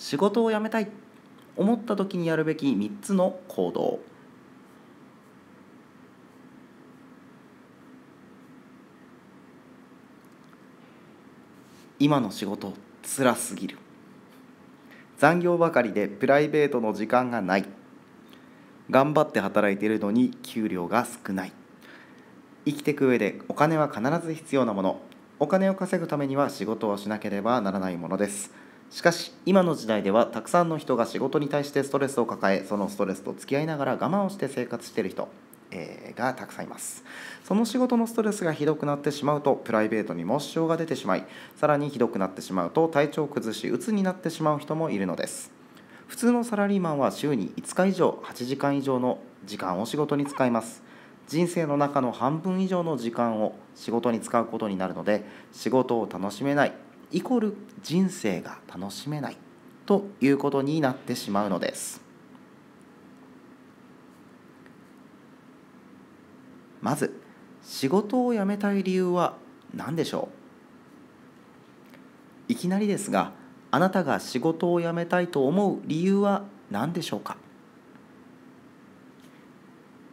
仕事を辞めたい。思った時にやるべき3つの行動。今の仕事つらすぎる。残業ばかりでプライベートの時間がない。頑張って働いているのに給料が少ない。生きていく上でお金は必ず必要なもの。お金を稼ぐためには仕事をしなければならないものです。しかし今の時代ではたくさんの人が仕事に対してストレスを抱えそのストレスと付き合いながら我慢をして生活している人、えー、がたくさんいます。その仕事のストレスがひどくなってしまうとプライベートにも支障が出てしまいさらにひどくなってしまうと体調を崩し鬱になってしまう人もいるのです。普通のサラリーマンは週に5日以上8時間以上の時間を仕事に使います。人生の中の半分以上の時間を仕事に使うことになるので仕事を楽しめないイコール人生が楽しめないということになってしまうのです。まず仕事を辞めたい理由は何でしょう？いきなりですがあなたが仕事を辞めたいと思う理由は何でしょうか？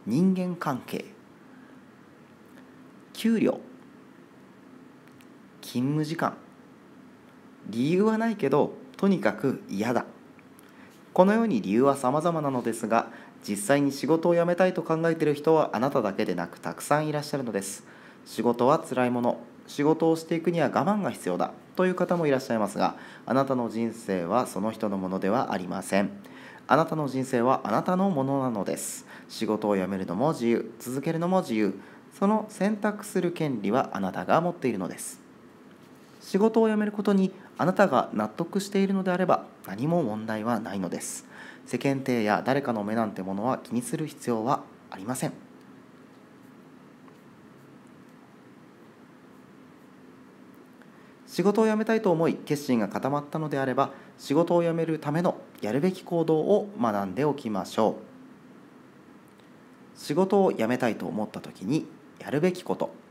人間関係給料勤務時間理由はないけどとにかく嫌だ。このように理由は様々なのですが実際に仕事を辞めたいと考えている人はあなただけでなくたくさんいらっしゃるのです。仕事は辛いもの。仕事をしていくには我慢が必要だ。という方もいらっしゃいますがあなたの人生はその人のものではありません。あなたの人生はあなたのものなのです。仕事を辞めるのも自由。続けるのも自由。その選択する権利はあなたが持っているのです。仕事を辞めることにあなたが納得しているのであれば何も問題はないのです。世間体や誰かの目なんてものは気にする必要はありません。仕事を辞めたいと思い決心が固まったのであれば仕事を辞めるためのやるべき行動を学んでおきましょう仕事を辞めたいと思った時にやるべきこと。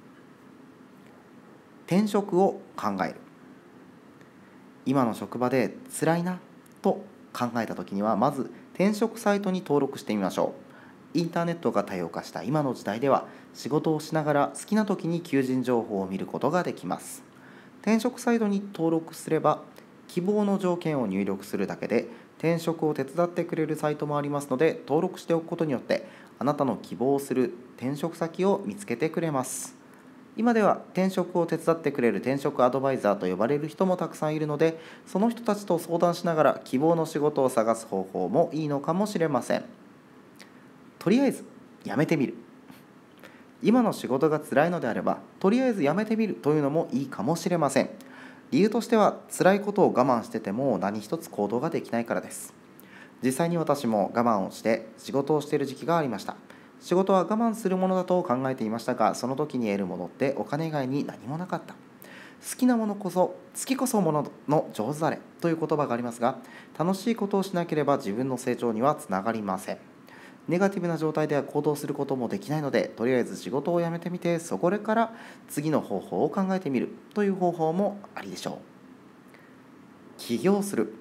転職を考える。今の職場で辛いなと考えた時にはまず転職サイトに登録してみましょう。インターネットが多様化した今の時代では仕事をしながら好きな時に求人情報を見ることができます。転職サイトに登録すれば希望の条件を入力するだけで転職を手伝ってくれるサイトもありますので登録しておくことによってあなたの希望する転職先を見つけてくれます。今では転職を手伝ってくれる転職アドバイザーと呼ばれる人もたくさんいるのでその人たちと相談しながら希望の仕事を探す方法もいいのかもしれません。とりあえずやめてみる。今の仕事が辛いのであればとりあえずやめてみるというのもいいかもしれません。理由としては辛いことを我慢してても何一つ行動ができないからです。実際に私も我慢をして仕事をしている時期がありました。仕事は我慢するものだと考えていましたがその時に得るものってお金以外に何もなかった。好きなものこそ好きこそものの上手だれという言葉がありますが楽しいことをしなければ自分の成長にはつながりません。ネガティブな状態では行動することもできないのでとりあえず仕事を辞めてみてそこから次の方法を考えてみるという方法もありでしょう。起業する。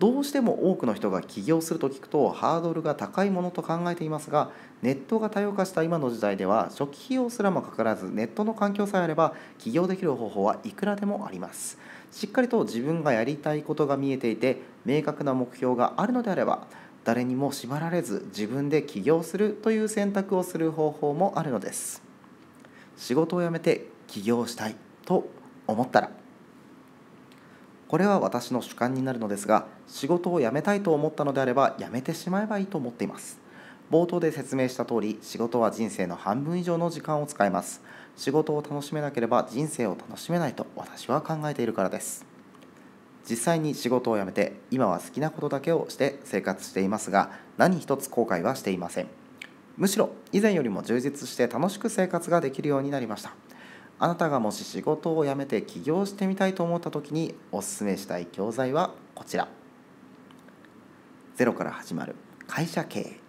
どうしても多くの人が起業すると聞くとハードルが高いものと考えていますがネットが多様化した今の時代では初期費用すらもかからずネットの環境さえあれば起業できる方法はいくらでもあります。しっかりと自分がやりたいことが見えていて明確な目標があるのであれば誰にも縛られず自分で起業するという選択をする方法もあるのです。仕事を辞めて起業したいと思ったらこれは私の主観になるのですが仕事を辞めたいと思ったのであれば辞めてしまえばいいと思っています。冒頭で説明した通り仕事は人生の半分以上の時間を使います。仕事を楽しめなければ人生を楽しめないと私は考えているからです。実際に仕事を辞めて今は好きなことだけをして生活していますが何一つ後悔はしていません。むしろ以前よりも充実して楽しく生活ができるようになりました。あなたがもし仕事を辞めて起業してみたいと思った時におすすめしたい教材はこちら。ゼロから始まる会社経営。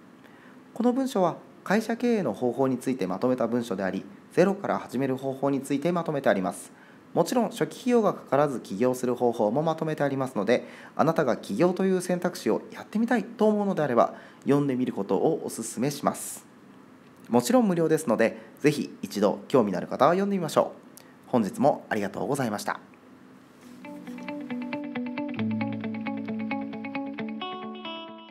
この文章は会社経営の方法についてまとめた文書でありゼロから始める方法についてまとめてあります。もちろん初期費用がかからず起業する方法もまとめてありますのであなたが起業という選択肢をやってみたいと思うのであれば読んでみることをお勧めします。もちろん無料ですのでぜひ一度興味のある方は読んでみましょう。本日もありがとうございました。